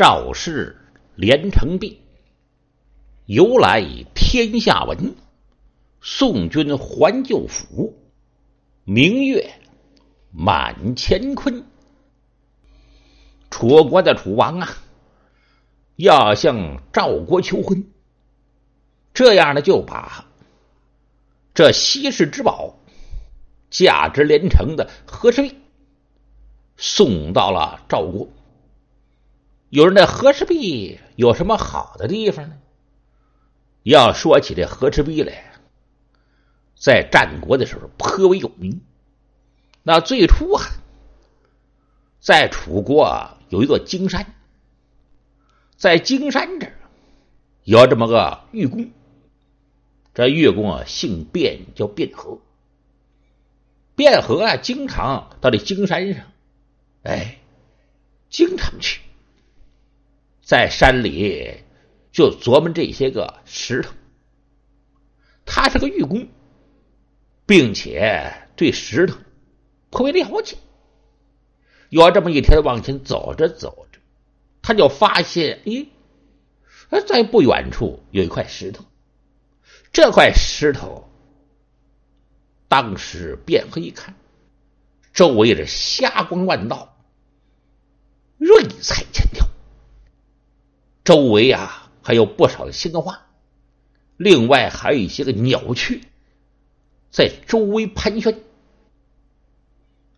赵氏连城璧，由来天下闻。宋军还旧府，明月满乾坤。楚国的楚王啊，要向赵国求婚，这样呢，就把这稀世之宝、价值连城的和氏璧送到了赵国。有人，的和氏璧有什么好的地方呢？要说起这和氏璧来，在战国的时候颇为有名。那最初啊，在楚国有一座荆山，在荆山这儿有这么个玉公。这玉公啊，姓卞，叫卞和。卞和啊，经常到这荆山上，哎，经常去。在山里就琢磨这些个石头，他是个玉工，并且对石头颇为了解。有这么一天，往前走着走着，他就发现，咦，在不远处有一块石头。这块石头，当时卞黑一看，周围是霞光万道，瑞彩千。周围啊还有不少的鲜花，另外还有一些个鸟雀在周围盘旋。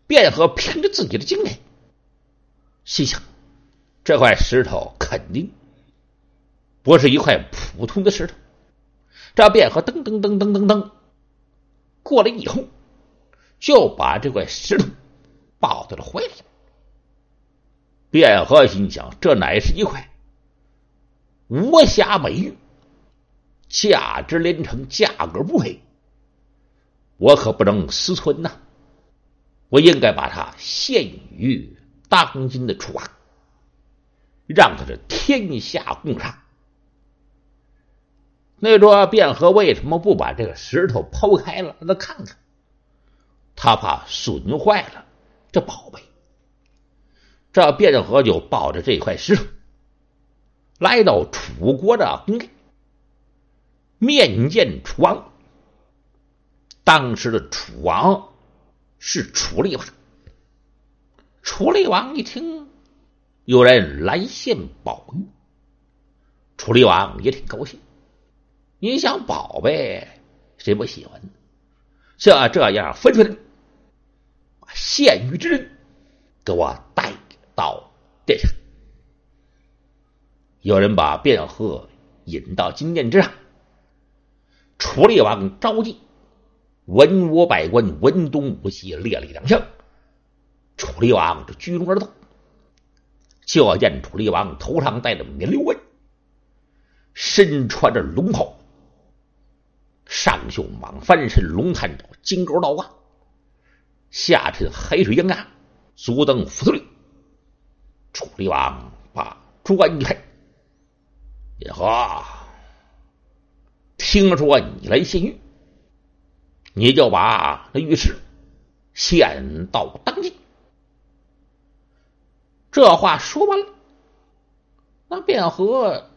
卞和凭着自己的经验，心想：这块石头肯定不是一块普通的石头。这卞和噔噔噔噔噔噔过来以后，就把这块石头抱在了怀里。卞和心想：这乃是一块。无瑕美玉，价值连城，价格不菲，我可不能私存呐！我应该把它献于当今的楚王，让他是天下共赏。那说卞和为什么不把这个石头剖开了，让他看看？他怕损坏了这宝贝。这卞和就抱着这块石头。来到楚国的宫殿，面见楚王。当时的楚王是楚厉王。楚厉王一听有人来献宝玉，楚厉王也挺高兴。你想宝贝，谁不喜欢？像这样，分出来把献玉之人给我带到殿下。有人把卞和引到金殿之上，楚厉王召集文武百官，文东武西，列了两枪。楚厉王这居中而坐，就要见楚厉王头上戴着冕旒冠，身穿着龙袍，上绣蟒翻身龙探爪，金钩倒挂，下沉海水洋洋，足蹬斧子楚厉王把砖一开。卞和，听说你来献玉，你就把那玉石献到当今。这话说完了，那卞和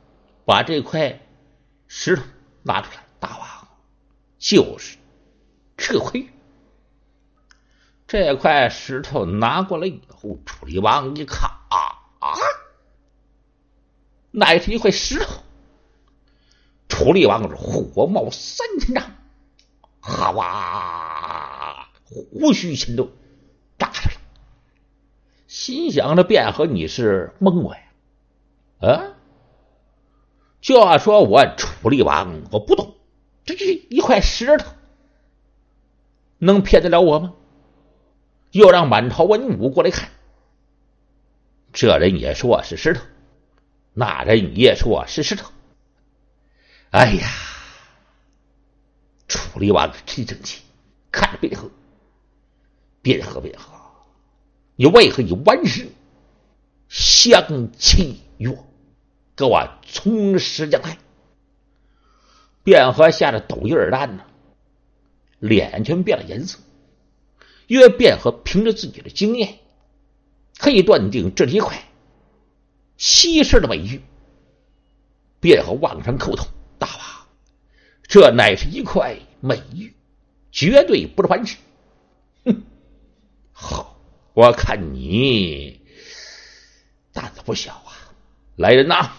把这块石头拿出来，大王就是这块玉。这块石头拿过来以后，楚厉王一看啊啊！乃是一块石头。楚厉王是火冒三千丈，哈哇，胡须全都炸着了。心想着卞和你是蒙我呀？啊？就要说我楚厉王，我不懂，这是一块石头，能骗得了我吗？又让满朝文武过来看，这人也说是石头。那人也说是石头。哎呀，处理完了真生气，看着卞和，卞和，卞和，你为何以顽石相欺于我？给我从实将来！卞和吓得抖一耳蛋呢，脸全变了颜色。因为卞和凭着自己的经验，可以断定这是一块。稀世的美玉。便和望山叩头：“大王，这乃是一块美玉，绝对不是凡事。”哼，好，我看你胆子不小啊！来人呐，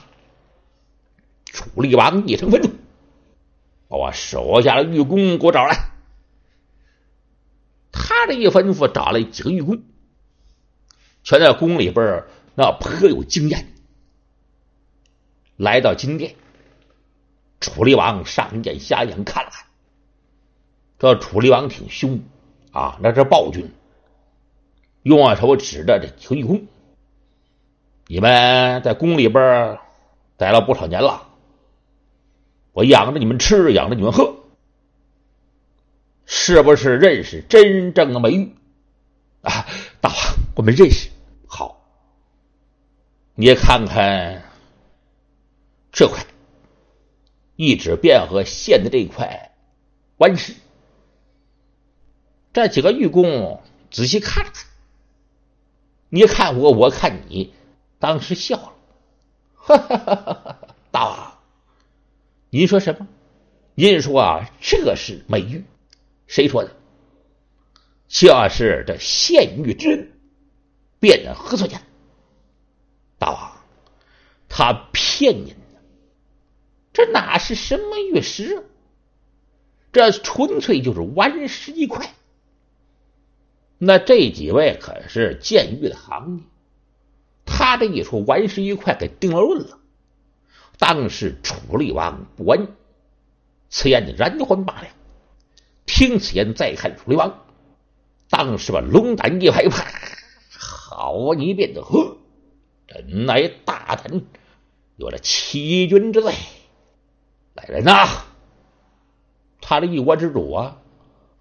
楚厉王一声吩咐：“把我手下的御工给我找来。”他这一吩咐，找来几个御工，全在宫里边那颇有经验。来到金殿，楚厉王上眼下眼看了看，这楚厉王挺凶啊，那是暴君。用手指着这秦玉公：“你们在宫里边待了不少年了，我养着你们吃，养着你们喝。”是不是认识真正的美玉啊？大王，我们认识。你看看这块，一指卞和县的这块顽石。这几个玉工仔细看了看，你看我，我看你，当时笑了。哈哈哈哈哈！大王，您说什么？您说啊，这是美玉。谁说的？就是这献玉之恩，卞何所见？大王，他骗您呢！这哪是什么玉石啊？这纯粹就是顽石一块。那这几位可是鉴玉的行家，他这一说顽石一块，给定了论了。当时楚厉王不闻此言的然还罢了。听此言，再看楚厉王，当时把龙胆一拍，啪！好你变得呵，真乃大胆，有了欺君之罪。来人呐！他的一国之主啊，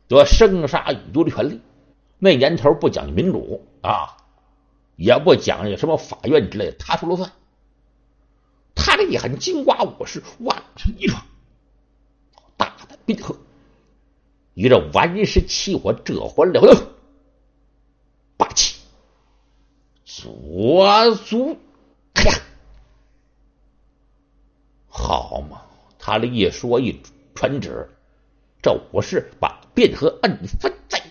得生杀予夺的权利。那年头不讲民主啊，也不讲究什么法院之类的，他说了算。他这一喊金瓜武士，万人一闯，大胆变呵。与这顽石起火，这火了得，霸气！左足，哎呀，好嘛！他这一说一传旨，这武士把卞和摁翻在，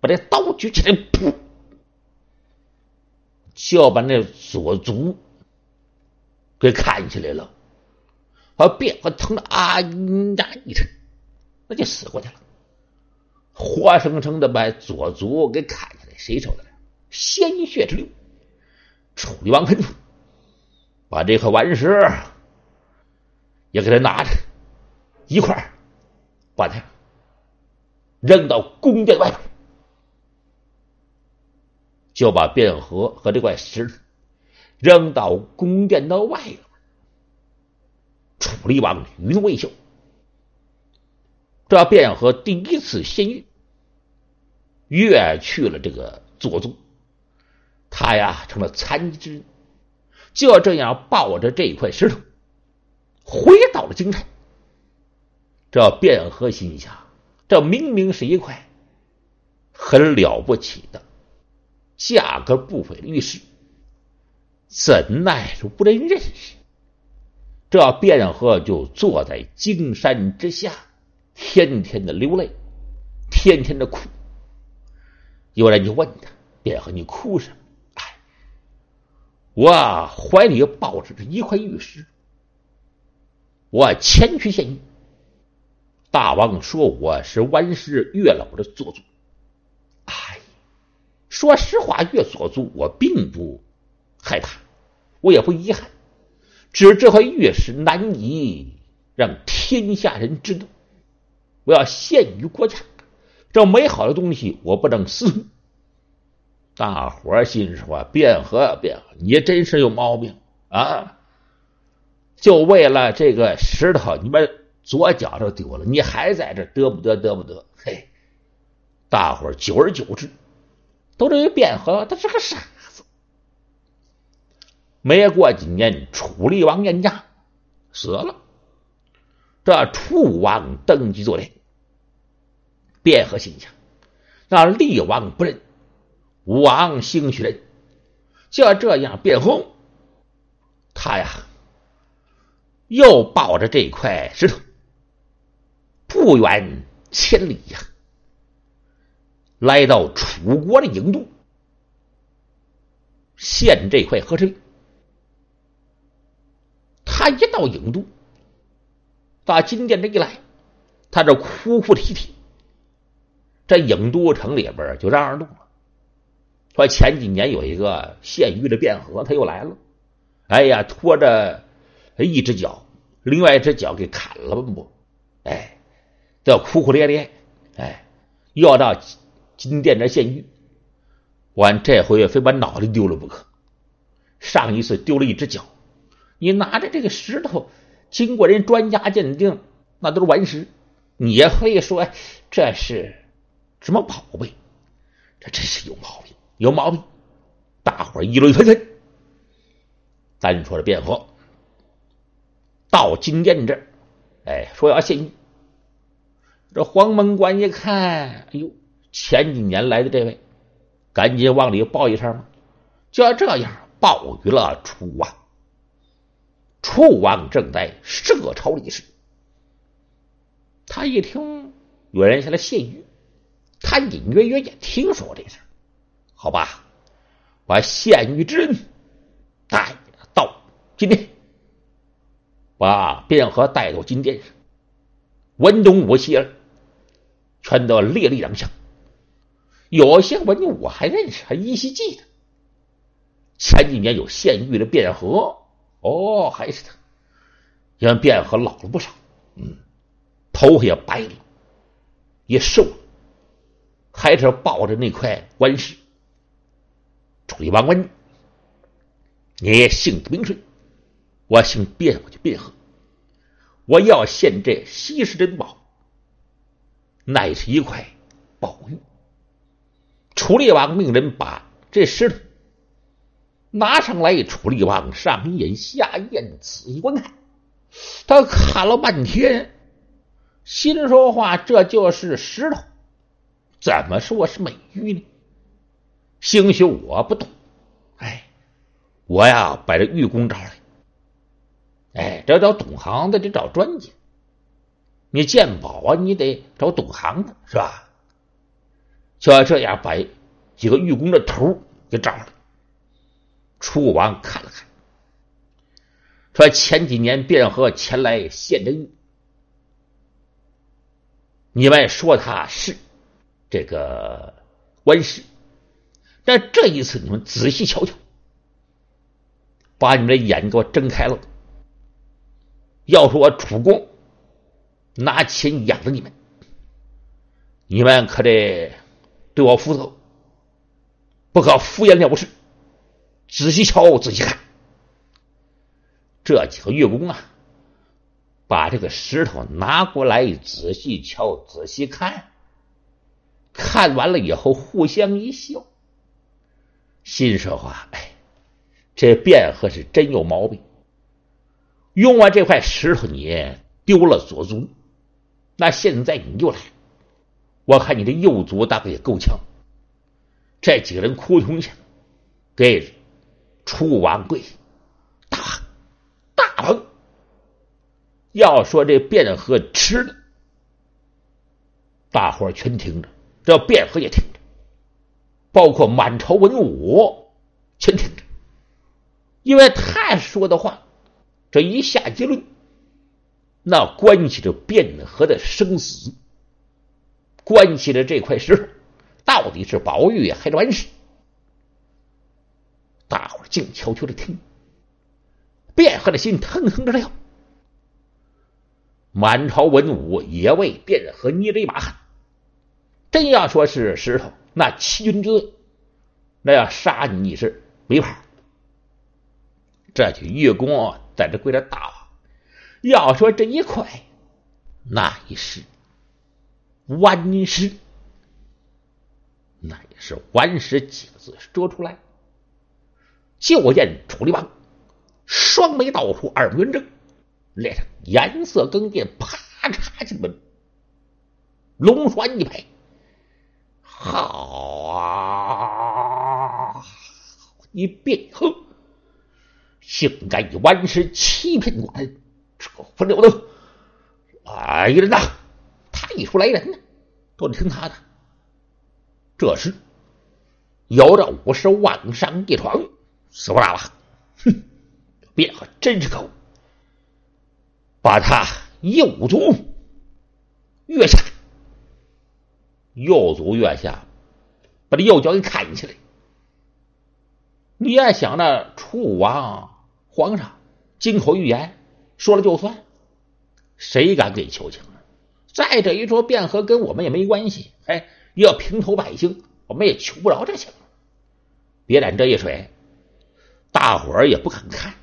把这刀举起来，噗，就要把那左足给砍下来了。把卞和疼的啊呀一声，那就死过去了。活生生的把左足给砍下来，谁受得了？鲜血直流。楚厉王吩咐，把这颗顽石也给他拿着，一块把它扔到宫殿外边，就把卞和和这块石扔到宫殿的外边。楚厉王余怒未休。这卞和第一次献玉，越去了这个左宗，他呀成了残肢，就这样抱着这块石头回到了京城。这卞和心想：这明明是一块很了不起的、价格不菲的玉石，怎奈是无人认识？这卞和就坐在荆山之下。天天的流泪，天天的哭。有人就问他：“卞和，你哭什么？”我怀里抱着这一块玉石，我前去献玉。大王说我是万世月老的做主。哎，说实话，月所族我并不害怕，我也不遗憾，只是这块玉石难以让天下人知道。我要献于国家，这美好的东西我不能私吞。大伙儿心说：卞和，卞和，你真是有毛病啊！就为了这个石头，你把左脚都丢了，你还在这得不得？得不得？嘿，大伙儿久而久之，都认为卞和他是个傻子。没过几年，楚厉王年家死了。这楚王登基做天，卞和心想：那厉王不仁，武王兴许仁，就这样，变红他呀，又抱着这块石头，不远千里呀，来到楚国的郢都，献这块和石。他一到郢都，到金殿这一来，他这哭哭啼啼，这郢都城里边就嚷嚷动了。说前几年有一个县狱的卞和，他又来了。哎呀，拖着一只脚，另外一只脚给砍了不？哎，这哭哭咧咧，哎，要到金殿这县狱。完这回非把脑袋丢了不可。上一次丢了一只脚。你拿着这个石头，经过人专家鉴定，那都是顽石。你也会说这是什么宝贝？这真是有毛病，有毛病！大伙议论纷纷。单说这卞和到金殿这儿，哎，说要献玉。这黄门官一看，哎呦，前几年来的这位，赶紧往里报一声嘛，就要这样报与了楚王。楚王正在设朝理事，他一听有人下来献玉，他隐约约也听说这事好吧，把献玉之恩带到金殿，把卞和带到金殿上，文东武西儿全都列立长相，有些文武还认识，还依稀记得前几年有献玉的卞和。哦，还是他，因为卞和老了不少，嗯，头发也白了，也瘦了，还是抱着那块官石。楚厉王问：“你姓名谁？”我姓卞，我就卞和。我要献这稀世珍宝，乃是一块宝玉。楚厉王命人把这石头。拿上来，楚厉王上眼下眼，仔细观看。他看了半天，心说话：“这就是石头，怎么说是美玉呢？”兴许我不懂，哎，我呀把这玉工找来。哎，这找懂行的，得找专家。你鉴宝啊，你得找懂行的，是吧？就要这样，把几个玉工的头给找来。楚王看了看，说：“前几年卞和前来献这玉，你们说他是这个官氏，但这一次你们仔细瞧瞧，把你们的眼给我睁开了。要说我楚公拿钱养着你们，你们可得对我负责，不可敷衍了事。”仔细瞧，仔细看，这几个乐工啊，把这个石头拿过来，仔细瞧，仔细看，看完了以后，互相一笑，心说话：“哎，这卞和是真有毛病。用完这块石头，你丢了左足，那现在你又来，我看你的右足大概也够呛。”这几个人哭穷去，给。楚王贵，大大王。要说这卞和吃的，大伙全听着，这卞和也听着，包括满朝文武全听着，因为他说的话，这一下结论，那关系着卞和的生死，关系着这块石头到底是宝玉还是顽石。大伙静悄悄的听，卞和的心腾腾的跳。满朝文武也为卞和捏着一把汗。真要说是石头，那欺君之罪，那要杀你你是没法。这就月宫在这跪着大，要说这一块，那也是顽石，那也是顽石几个字说出来。就见楚厉王双眉倒竖，耳目圆睁，脸上颜色更变，啪嚓进门，龙栓一拍，好啊！一变，哼，竟敢以顽石欺骗寡人，这混流的！来人呐！太出来人呢，都得听他的。这时，有着武士往上一闯，死不拉了！哼，卞和真是可恶，把他右足跃下，右足月下，把这右脚给砍下来。你也想着楚武王皇上金口玉言，说了就算，谁敢给求情啊？再者一说，卞和跟我们也没关系，哎，要平头百姓，我们也求不着这情。别染这一水，大伙儿也不肯看。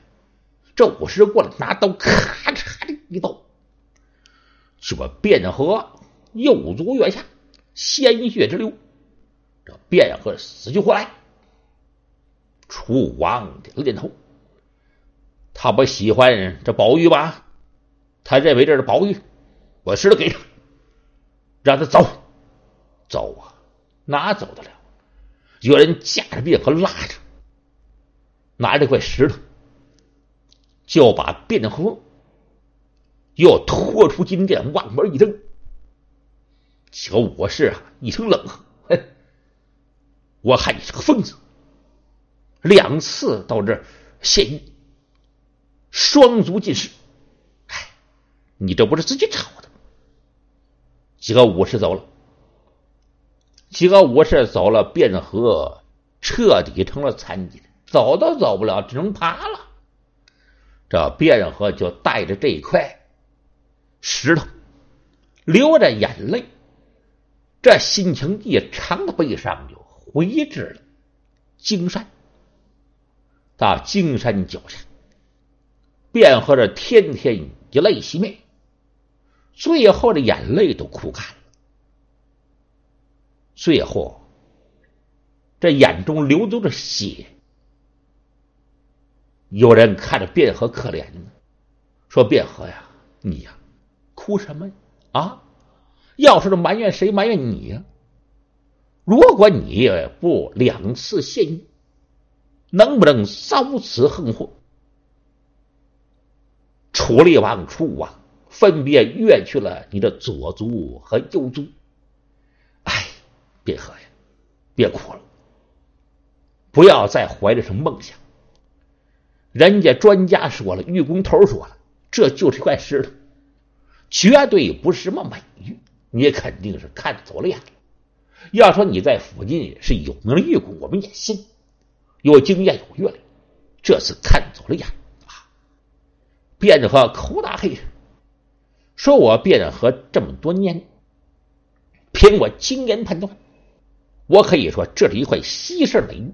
这武士过来，拿刀咔嚓的一刀，就把卞和右足月下，鲜血直流。这卞和死去活来。楚王点了点头，他不喜欢这宝玉吧？他认为这是宝玉，我石头给他，让他走，走啊，哪走得了？有人架着卞和拉着，拿着块石头，就把卞和又拖出金殿，往门一扔。小武士啊，一声冷哼：“哼，我看你是个疯子。”两次到这献玉，双足尽失。哎，你这不是自己找的？几个武士走了，几个武士走了，卞和彻底成了残疾人，走都走不了，只能爬了。这卞和就带着这一块石头，流着眼泪，这心情异常的悲伤，就回至了荆山。到金山脚下，卞和着天天以泪洗面，最后的眼泪都哭干了。最后，这眼中流动着血。有人看着卞和可怜呢，说：“卞和呀，你呀，哭什么啊？要是埋怨谁，埋怨你呀？如果你不两次献玉。”能不能遭此横祸？楚厉王、楚武王分别越去了你的左足和右足。哎，别喝呀，别哭了，不要再怀着什么梦想。人家专家说了，玉工头说了，这就是一块石头，绝对不是什么美玉。你肯定是看走了眼了。要说你在附近是有名的玉工，我们也信。有经验有阅历，这次看走了眼啊！卞和口大黑，说我卞和这么多年，凭我经验判断，我可以说这是一块稀世美玉。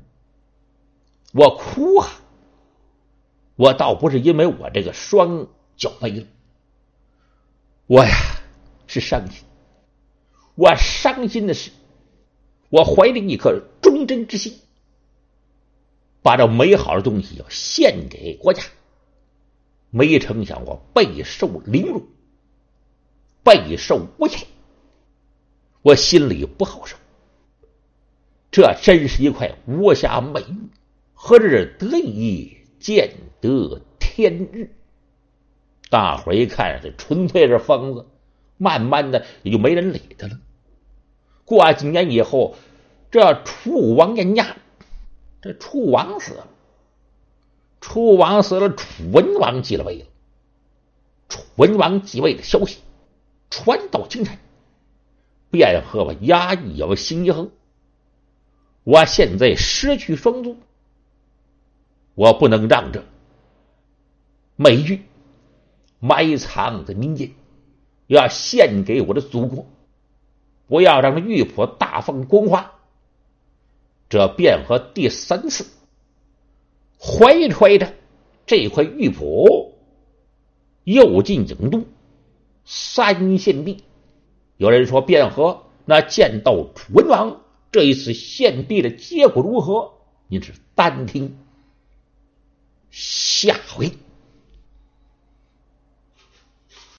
我哭啊！我倒不是因为我这个双脚没了，我呀是伤心。我伤心的是，我怀着一颗忠贞之心。把这美好的东西要献给国家，没成想我备受凌辱，备受诬陷，我心里不好受。这真是一块无瑕美玉，何日得以见得天日？大伙一看，这纯粹是疯子，慢慢的也就没人理他了。过几年以后，这楚武王年家。这楚王死了，楚王死了，楚文王继了位了。楚文王继位的消息传到京城，卞和我压抑要心一横。我现在失去双足，我不能让这美玉埋藏在民间，要献给我的祖国，不要让这玉璞大放光华。这卞和第三次怀揣着这块玉璞，又进郢都三献帝。有人说卞和那见到楚文王这一次献帝的结果如何？您是单听下回。